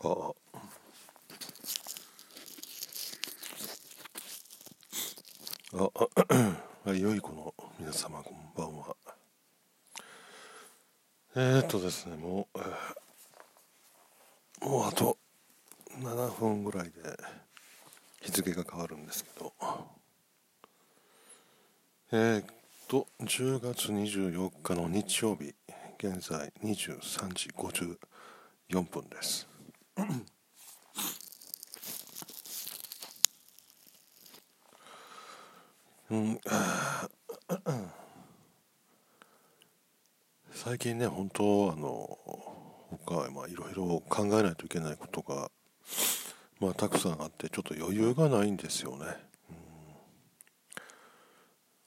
ああ、あ、良い子の皆様こんばんは。えー、っとですね、もう、もうあと7分ぐらいで日付が変わるんですけど、えー、っと、10月24日の日曜日、現在23時54分です。うん、最近ね、本当、あの、他、まあ、いろいろ考えないといけないことが、まあ、たくさんあって、ちょっと余裕がないんですよね。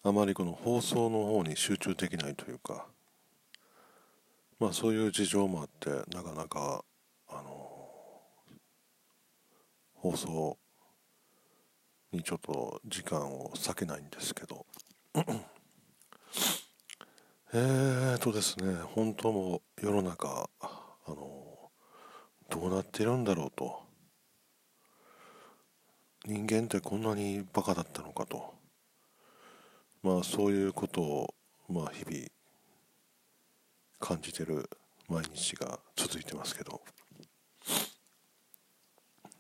うん、あまりこの放送の方に集中できないというか、まあ、そういう事情もあって、なかなか、あの、放送にちょっと時間を割けないんですけど。えーとですね本当も世の中あのどうなってるんだろうと。人間ってこんなにバカだったのかと。まあそういうことをまあ日々感じてる毎日が続いてますけど。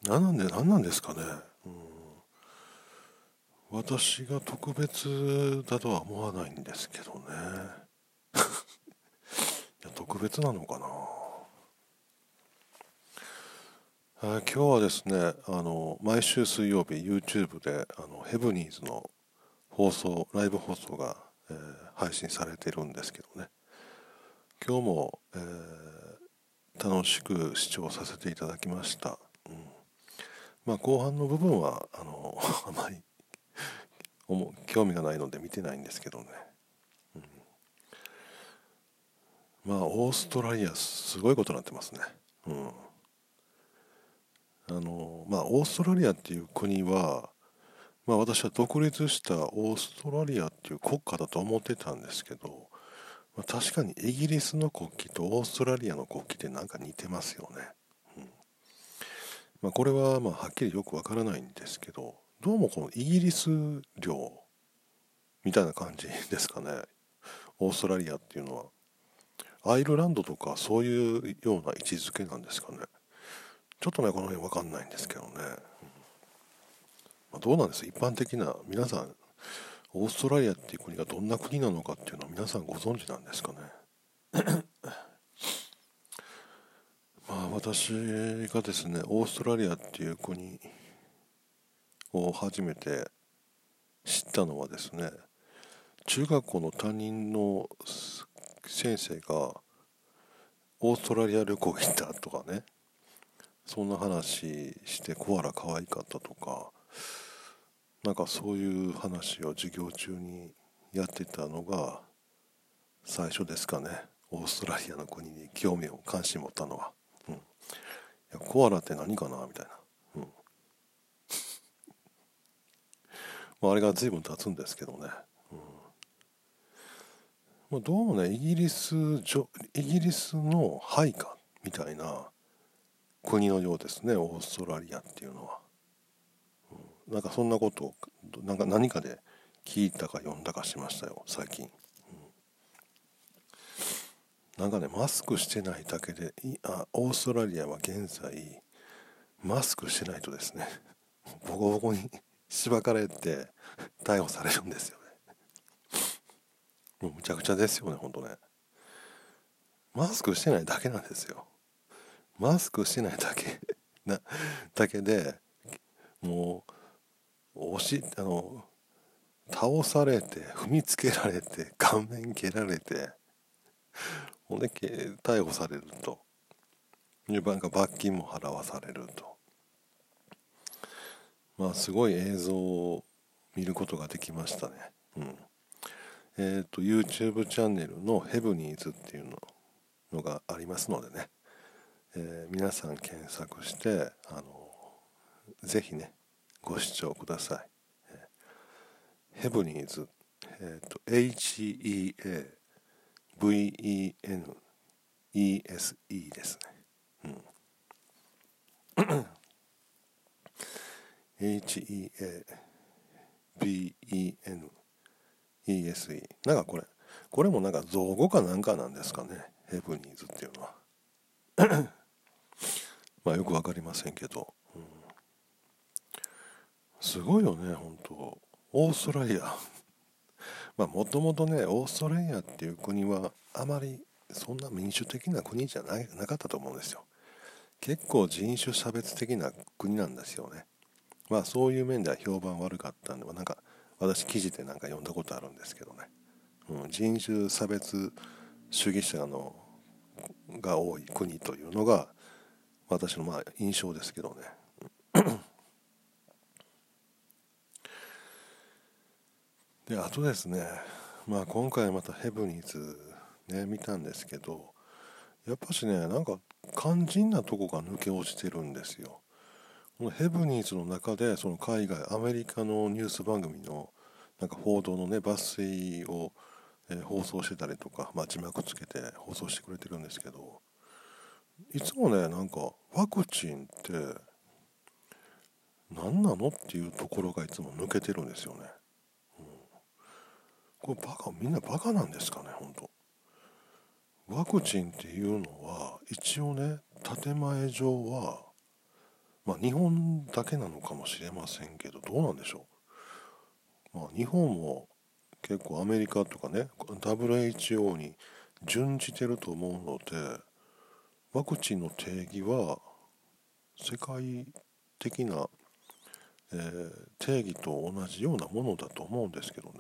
何なんで何なんですかね、うん。私が特別だとは思わないんですけどね。いや特別なのかな。あ今日はですねあの毎週水曜日 YouTube であのヘブニーズの放送ライブ放送が、えー、配信されているんですけどね。今日も、えー、楽しく視聴させていただきました、まあ後半の部分はあの あまり興味がないので見てないんですけどね、うん、まあオーストラリアすごいことになってますね。うん。あのまあオーストラリアっていう国はまあ私は独立したオーストラリアっていう国家だと思ってたんですけど、まあ、確かにイギリスの国旗とオーストラリアの国旗ってなんか似てますよね、まあ、これはまあはっきりよくわからないんですけどどうもこのイギリス領みたいな感じですかね。オーストラリアっていうのは。アイルランドとかそういうような位置づけなんですかね。ちょっとねこの辺わかんないんですけどね、まあ、どうなんです？一般的な皆さんオーストラリアっていう国がどんな国なのかっていうのは皆さんご存知なんですかねまあ私がですねオーストラリアっていう国を初めて知ったのはですね中学校の担任の先生がオーストラリア旅行行ったとかねそんな話してコアラ可愛かったとかなんかそういう話を授業中にやってたのが最初ですかねオーストラリアの国に興味を関心持ったのは、やコアラって何かな？みたいな。うん。まあ、あれが随分経つんですけどね、うん。まあ、どうもねイギリスイギリスの配下みたいな国のようですね。オーストラリアっていうのは、うん、なんかそんなことをなんか何かで聞いたか読んだかしましたよ最近、なんかねマスクしてないだけであオーストラリアは現在マスクしてないとですね ボコボコにしばかれて逮捕されるんですよね。もうむちゃくちゃですよねほんとね。マスクしてないだけなんですよ。マスクしてないだけ なだけでもう押しあの倒されて踏みつけられて顔面蹴られてほんで逮捕されるとなんか罰金も払わされるとまあすごい映像を見ることができましたね。うん。えっ、ー、と YouTube チャンネルのヘブニーズっていうののがありますのでね、えー、皆さん検索してあのぜひねご視聴ください。えー、ヘブニーズ、えっ、ー、と VENESE ですね。うん。HEABENESE なんかこれこれもなんか造語かなんかなんですかね。ヘブニーズっていうのは。まあよくわかりませんけど、うん、すごいよね本当。オーストラリア。もともとねオーストラリアっていう国はあまりそんな民主的な国じゃないなかったと思うんですよ。結構人種差別的な国なんですよね。まあそういう面では評判悪かったんでなんか私記事でなんか読んだことあるんですけどね、うん、人種差別主義者のが多い国というのが私のまあ印象ですけどね。であとですねまあ今回またヘブニーズね見たんですけどやっぱしねなんか肝心なとこが抜け落ちてるんですよ。このヘブニーズの中でその海外アメリカのニュース番組のなんか報道のね抜粋を、え、放送してたりとか、まあ、字幕つけて放送してくれてるんですけどいつもねなんかワクチンって何なのっていうところがいつも抜けてるんですよね、これバカみんなバカなんですかね本当。ワクチンっていうのは一応ね建前上はまあ、日本だけなのかもしれませんけどどうなんでしょう、まあ、日本も結構アメリカとかね WHO に準じてると思うのでワクチンの定義は世界的な、えー、定義と同じようなものだと思うんですけどね。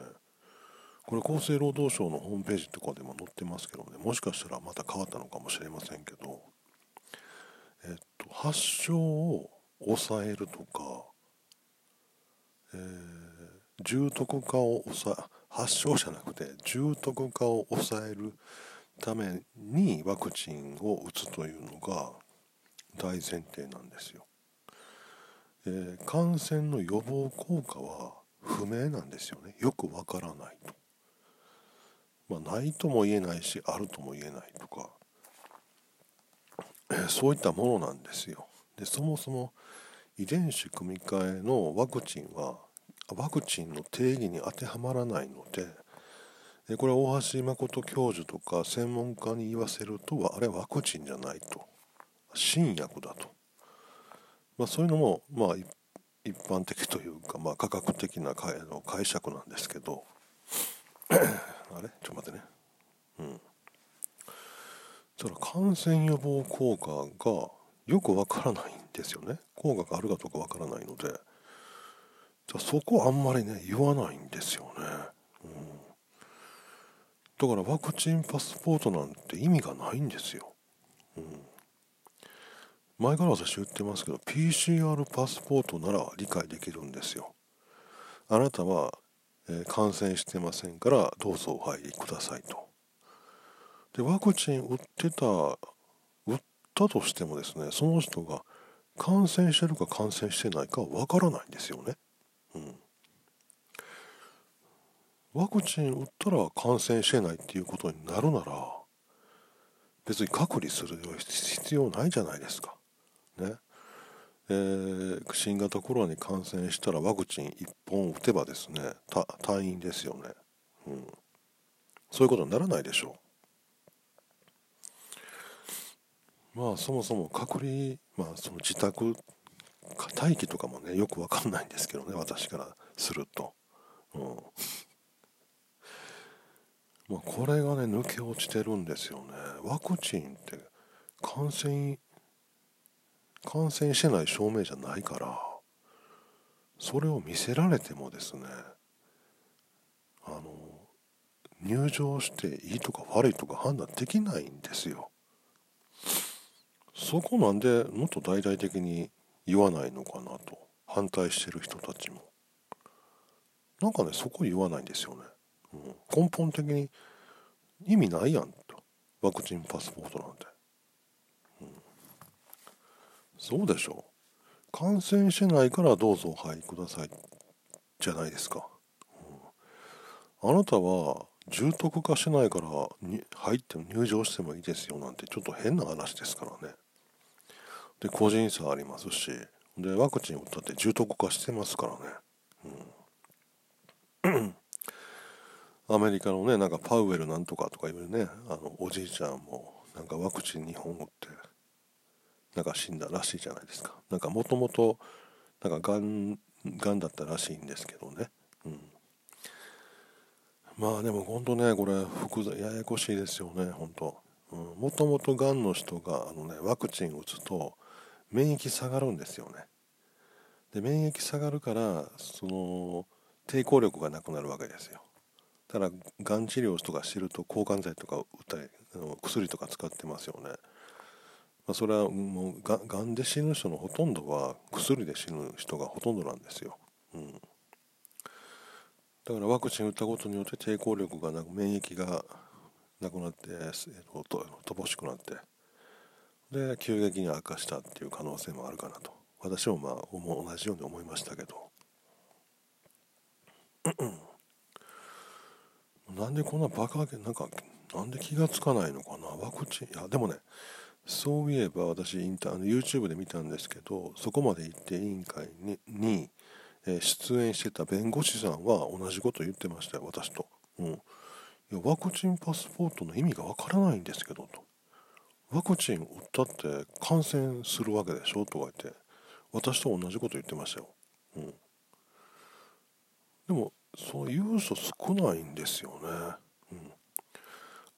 これ厚生労働省のホームページとかでも載ってますけどねもしかしたらまた変わったのかもしれませんけどえっと、発症を抑えるとか、えー、重篤化を抑え発症じゃなくて重篤化を抑えるためにワクチンを打つというのが大前提なんですよ。えー、感染の予防効果は不明なんですよねよくわからないと。まあ、ないとも言えないしあるとも言えないとかえそういったものなんですよ。でそもそも遺伝子組み換えのワクチンはワクチンの定義に当てはまらないのでこれは大橋誠教授とか専門家に言わせるとあれワクチンじゃないと。新薬だと、まあ、そういうのもまあ一般的というか、まあ、科学的な解釈なんですけど。あれ？ちょっと待ってね。うん。だから感染予防効果がよくわからないんですよね。効果があるかどうかわからないので。そこあんまりね言わないんですよね、うん、だからワクチンパスポートなんて意味がないんですよ、うん、前から私言ってますけど PCR パスポートなら理解できるんですよ。あなたは、え、感染してませんからどうぞお入りくださいとでワクチン打ってた打ったとしてもですねその人が感染してるか感染してないかわからないんですよね。うん。ワクチン打ったら感染してないっていうことになるなら別に隔離する必要ないじゃないですか。ね。えー、新型コロナに感染したらワクチン1本打てばですね退院ですよね。うん。そういうことにならないでしょう。まあそもそも隔離まあその自宅待機とかもねよく分かんないんですけどね私からすると、うんまあ、これがね抜け落ちてるんですよねワクチンって感染感染してない証明じゃないからそれを見せられてもですねあの入場していいとか悪いとか判断できないんですよ。そこなんでもっと大々的に言わないのかなと反対してる人たちも。なんかねそこ言わないんですよね、うん、根本的に意味ないやんと。ワクチンパスポートなんて、そうでしょう。感染してないからどうぞお入りくださいじゃないですか、うん、あなたは重篤化してないからに入っても入場してもいいですよなんてちょっと変な話ですからね。で個人差ありますし。でワクチン打ったって重篤化してますからね、うん、アメリカのねなんかパウエルなんとかとかいうねあのおじいちゃんもなんかワクチン2本打ってなんか死んだらしいじゃないですか。なんかもともとなんかがんがんだったらしいんですけどね、うん、まあでも本当ねこれ複雑ややこしいですよね本当。もともとがんの人があの、ね、ワクチン打つと免疫下がるんですよね。で免疫下がるからその抵抗力がなくなるわけですよ。ただがん治療とかしてると抗がん剤とか打ったり薬とか使ってますよね、まあ、それはもうががんで死ぬ人のほとんどは薬で死ぬ人がほとんどなんですよ、うん、だからワクチン打ったことによって抵抗力がなく免疫がなくなって、えー、と乏しくなって。で急激に悪化したっていう可能性もあるかなと。私もまあ同じように思いましたけど。なんでこんなバカなんかなんで気がつかないのかな。ワクチンいやでもねそういえば私インター YouTube で見たんですけどそこまで行って委員会にに、えー、出演してた弁護士さんは同じこと言ってましたよ私と。うん。いやワクチンパスポートの意味がわからないんですけどと。ワクチン打ったって感染するわけでしょとか言って私と同じこと言ってましたよ、うん、でもそういう人少ないんですよね、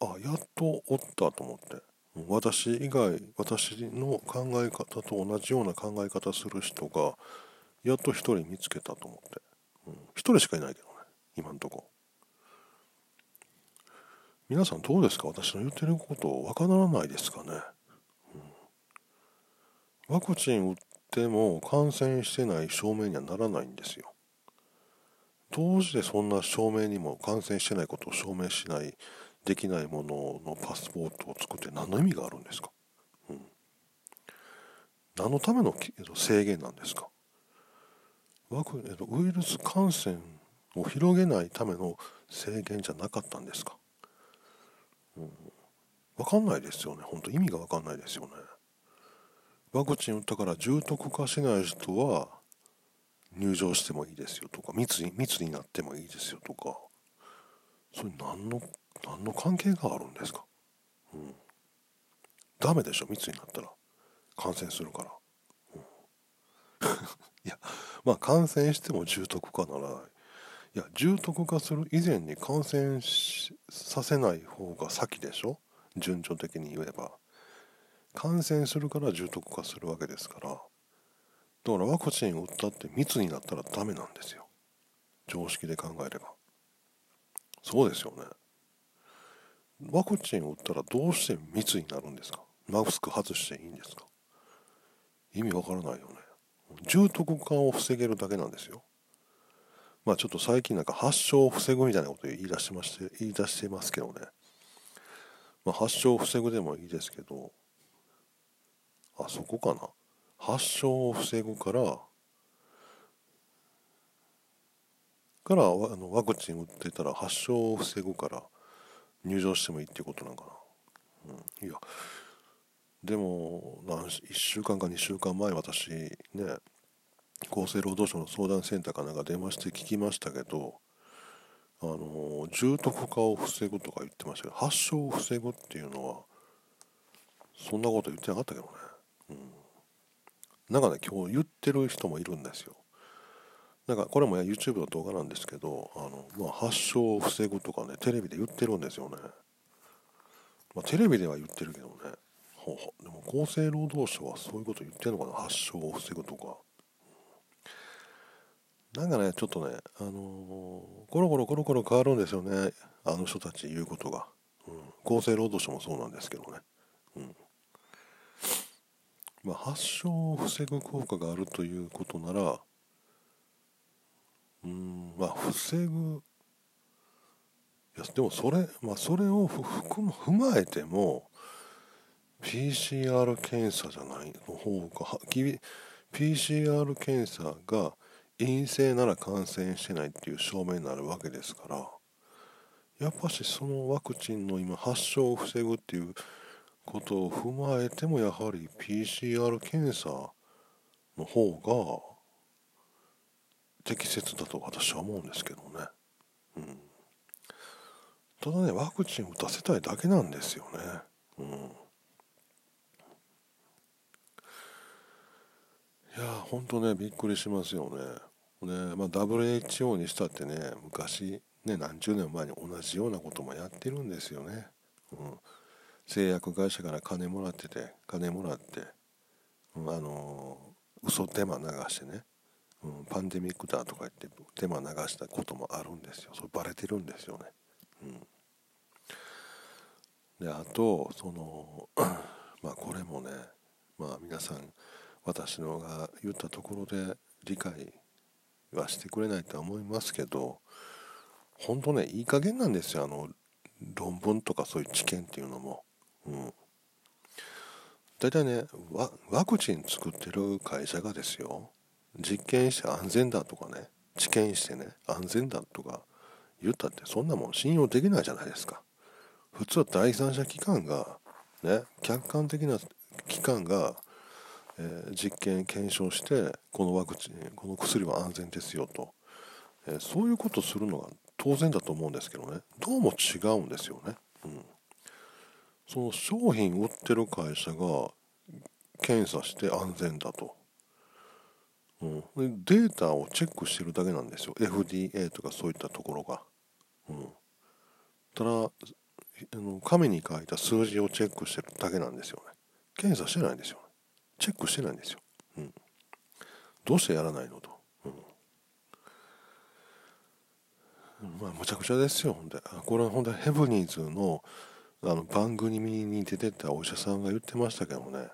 うん、あやっとおったと思って。私以外私の考え方と同じような考え方する人がやっと一人見つけたと思って、うん、一人しかいないけどね。今んとこ。皆さんどうですか？私の言ってることわからないですかね、うん、ワクチン打っても感染してない証明にはならないんですよ。どうしてそんな証明にも感染してないことを証明しないできないもののパスポートを作って何の意味があるんですか、うん、何のための制限なんですか？ワクウイルス感染を広げないための制限じゃなかったんですか？うん、分かんないですよね。本当意味が分かんないですよね。ワクチン打ったから重篤化しない人は入場してもいいですよとか密に密になってもいいですよとか。それ何の何の関係があるんですか？うん。ダメでしょ？密になったら。感染するから、うん、いやまあ感染しても重篤化ならない。いや重篤化する以前に感染させない方が先でしょ？順序的に言えば。感染するから重篤化するわけですから。だからワクチンを打ったって密になったらダメなんですよ。常識で考えれば。そうですよね。ワクチンを打ったらどうして密になるんですか？マスク外していいんですか？意味わからないよね。重篤化を防げるだけなんですよ。まあちょっと最近なんか発症を防ぐみたいなこと言い出してまして言い出してますけどね、まあ、発症を防ぐでもいいですけどあそこかな。発症を防ぐからからあのワクチン打ってたら発症を防ぐから入場してもいいっていうことなんかな、うん、いや。でも1週間か2週間前私ね厚生労働省の相談センターかなんか電話して聞きましたけどあの重篤化を防ぐとか言ってましたけど発症を防ぐっていうのはそんなこと言ってなかったけどね、うん、なんかね今日言ってる人もいるんですよ。なんかこれも YouTube の動画なんですけどあの、まあ、発症を防ぐとかねテレビで言ってるんですよね、まあ、テレビでは言ってるけどね。ほでも厚生労働省はそういうこと言ってるのかな？発症を防ぐとか。なんかね、ちょっとね、あのー、コロコロコロコロ変わるんですよね、あの人たち言うことが。うん、厚生労働省もそうなんですけどね。うん。まあ、発症を防ぐ効果があるということなら、うん、まあ、防ぐ、いや、でもそれ、まあ、それを踏まえても、PCR 検査じゃないの方が、PCR 検査が陰性なら感染してないっていう証明になるわけですからやっぱしそのワクチンの今発症を防ぐっていうことを踏まえてもやはり PCR 検査の方が適切だと私は思うんですけどね。うん、ただねワクチン打たせたいだけなんですよね。うん、いや本当ねびっくりしますよね。ねまあ、WHO にしたってね昔ね何十年前に同じようなこともやってるんですよね。うん、製薬会社から金もらってて金もらって、うん、あのー、嘘手間流してねうん、パンデミックだとか言ってデマ流したこともあるんですよ。それバレてるんですよね。うん、であとその まあこれもねまあ皆さん私のが言ったところで理解はしてくれないと思いますけど本当ねいい加減なんですよ。あの論文とかそういう知見っていうのも。うん。大体ねワクチン作ってる会社がですよ。実験して安全だとかね治験してね安全だとか言ったってそんなもん信用できないじゃないですか。普通は第三者機関がね客観的な機関が、えー、実験検証してこのワクチンこの薬は安全ですよと、えー、そういうことするのが当然だと思うんですけどね。どうも違うんですよね、うん、その商品売ってる会社が検査して安全だと。うん、データをチェックしてるだけなんですよ。FDA とかそういったところが、うん、ただあの紙に書いた数字をチェックしてるだけなんですよね。検査してないんですよチェックしてないんですよ、うん、どうしてやらないのと、うん、まあむちゃくちゃですよ。ほんでこれはほんでヘブニーズのあの番組に出てたお医者さんが言ってましたけどもね。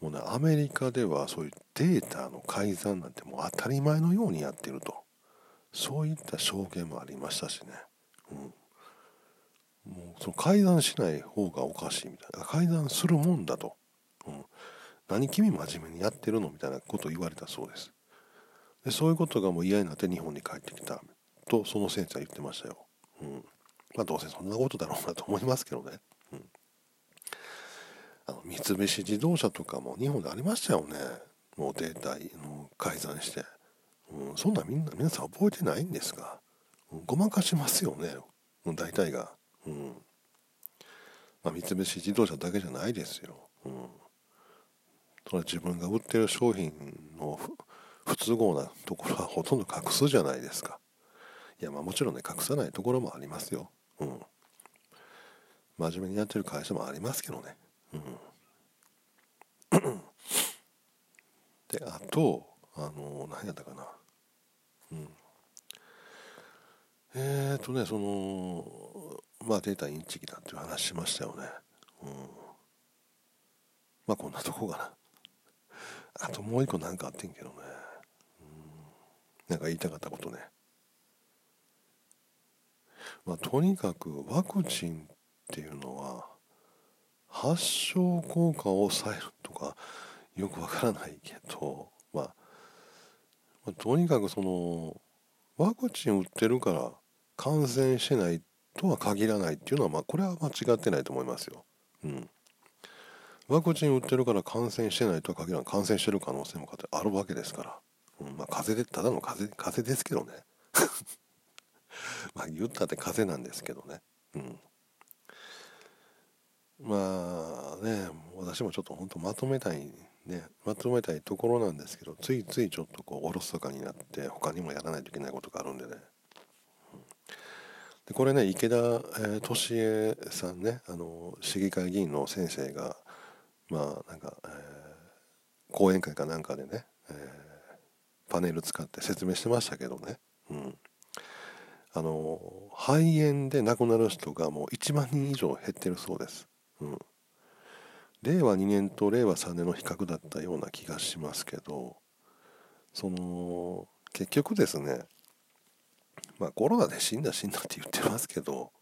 もうねアメリカではそういうデータの改ざんなんてもう当たり前のようにやってると。そういった証言もありましたしね、うん、もうその改ざんしない方がおかしいみたいな。改ざんするもんだと、うん、何君真面目にやってるのみたいなことを言われたそうです。でそういうことがもう嫌になって日本に帰ってきたとその先生は言ってましたよ、うん、まあどうせそんなことだろうなと思いますけどね、あの三菱自動車とかも日本でありましたよね。もうデータの改ざんして、うん、そんなみんな皆さん覚えてないんですが、うん、ごまかしますよね。大体が、うん。まあ、三菱自動車だけじゃないですよ、うん、それは自分が売ってる商品の不都合なところはほとんど隠すじゃないですか。いやまあもちろんね隠さないところもありますよ、うん、真面目にやってる会社もありますけどね。うん、であとあの何やったかな。うん。えっ、ー、とねそのまあデータインチキだっていう話しましたよね。うん。まあこんなとこかな。あともう一個何かあってんけどね。うん。なんか言いたかったことね。まあとにかくワクチンっていうのは発症効果を抑えるとかよくわからないけど、まあ、まあ、とにかくそのワクチン打ってるから感染してないとは限らないっていうのはまあこれは間違ってないと思いますよ。うん。ワクチン打ってるから感染してないとは限らない感染してる可能性もあるわけですから。うん、まあ風邪でただの風邪風邪ですけどね。まあ言ったって風邪なんですけどね。うん。まあね私もちょっと本当まとめたいねまとめたいところなんですけどついついちょっとこうおろそかになって他にもやらないといけないことがあるんでね、でこれね池田、えー、俊恵さんねあの市議会議員の先生がまあなんか、えー、講演会かなんかでね、えー、パネル使って説明してましたけどね、うん、あの肺炎で亡くなる人がもう1万人以上減ってるそうです。うん、令和2年と令和3年の比較だったような気がしますけどその結局ですねまあコロナで死んだ死んだって言ってますけど、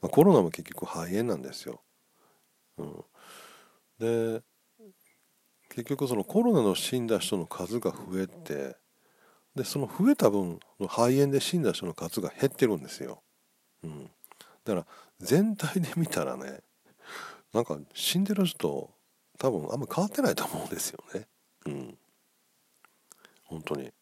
まあ、コロナも結局肺炎なんですよ。うん、で結局そのコロナの死んだ人の数が増えてでその増えた分の肺炎で死んだ人の数が減ってるんですよ。うん、だから全体で見たらねなんか死んでる人多分あんま変わってないと思うんですよね。うん。本当に。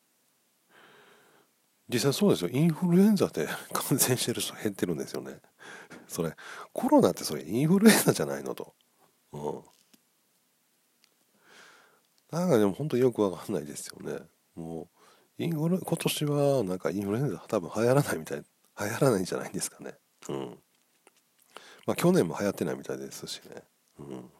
実際そうですよ。インフルエンザで感染してる人減ってるんですよね。それコロナってそれインフルエンザじゃないのと。うん。なんかでも本当よくわかんないですよね。もうインフル今年はなんかインフルエンザ多分流行らないみたい流行らないんじゃないんですかね。うん。まあ去年も流行ってないみたいですしねうん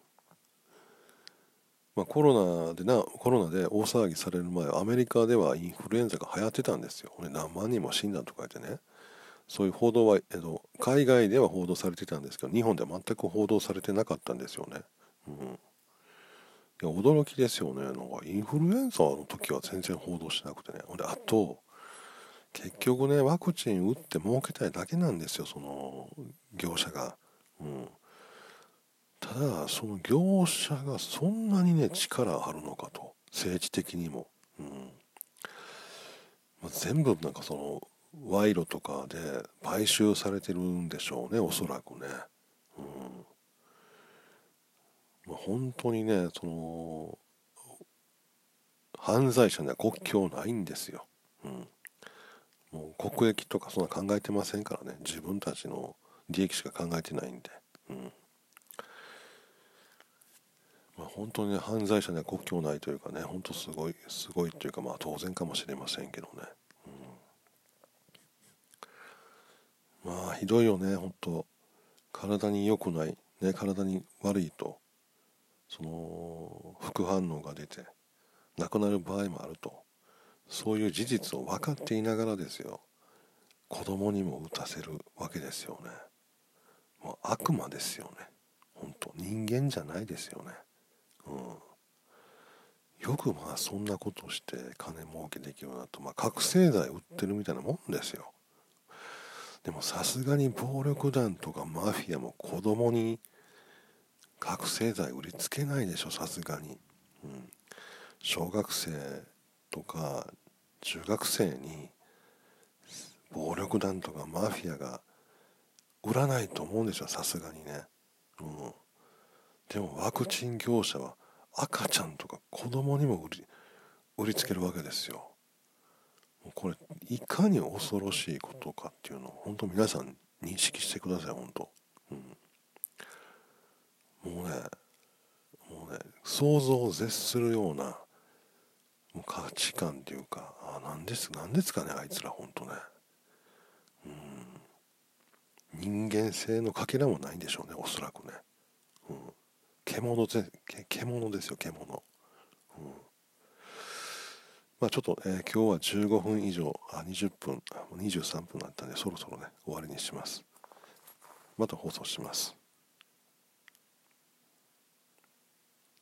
まあ、コロナでなコロナで大騒ぎされる前アメリカではインフルエンザが流行ってたんですよ。何万人も死んだとか言ってねそういう報道は、えっと、海外では報道されてたんですけど日本では全く報道されてなかったんですよね。うん、いや驚きですよねなんかインフルエンザの時は全然報道しなくてねであと結局ねワクチン打って儲けたいだけなんですよその業者が。うん。ただその業者がそんなにね力あるのかと政治的にも、うん。まあ、全部なんかその賄賂とかで買収されてるんでしょうねおそらくね、うん。まあ、本当にねその犯罪者には国境ないんですよ、うん、もう国益とかそんな考えてませんからね自分たちの利益しか考えてないんで、うん。まあ、本当に、ね、犯罪者には国境ないというかね本当すごいすごいというかまあ当然かもしれませんけどね、うん、まあひどいよね本当。体に良くない、ね、体に悪いとその副反応が出て亡くなる場合もあると。そういう事実を分かっていながらですよ。子供にも打たせるわけですよね。もう悪魔ですよね。本当人間じゃないですよね。うん、よくまあそんなことして金儲けできるなと、まあ、覚醒剤売ってるみたいなもんですよ。でもさすがに暴力団とかマフィアも子供に覚醒剤売りつけないでしょさすがに、うん、小学生とか中学生に暴力団とかマフィアが売らないと思うんですよさすがにね、うん、でもワクチン業者は赤ちゃんとか子供にも売り売りつけるわけですよ。もうこれいかに恐ろしいことかっていうのを本当皆さん認識してください本当、うん、もうねもうね想像を絶するようなもう価値観っていうかあ何です何ですかねあいつら本当ね。人間性のかけらもないんでしょうねおそらくね。うん。獣で獣ですよ獣、うん。まあ、ちょっと、えー、今日は15分以上あ20分23分だったんでそろそろね終わりにします。また放送します。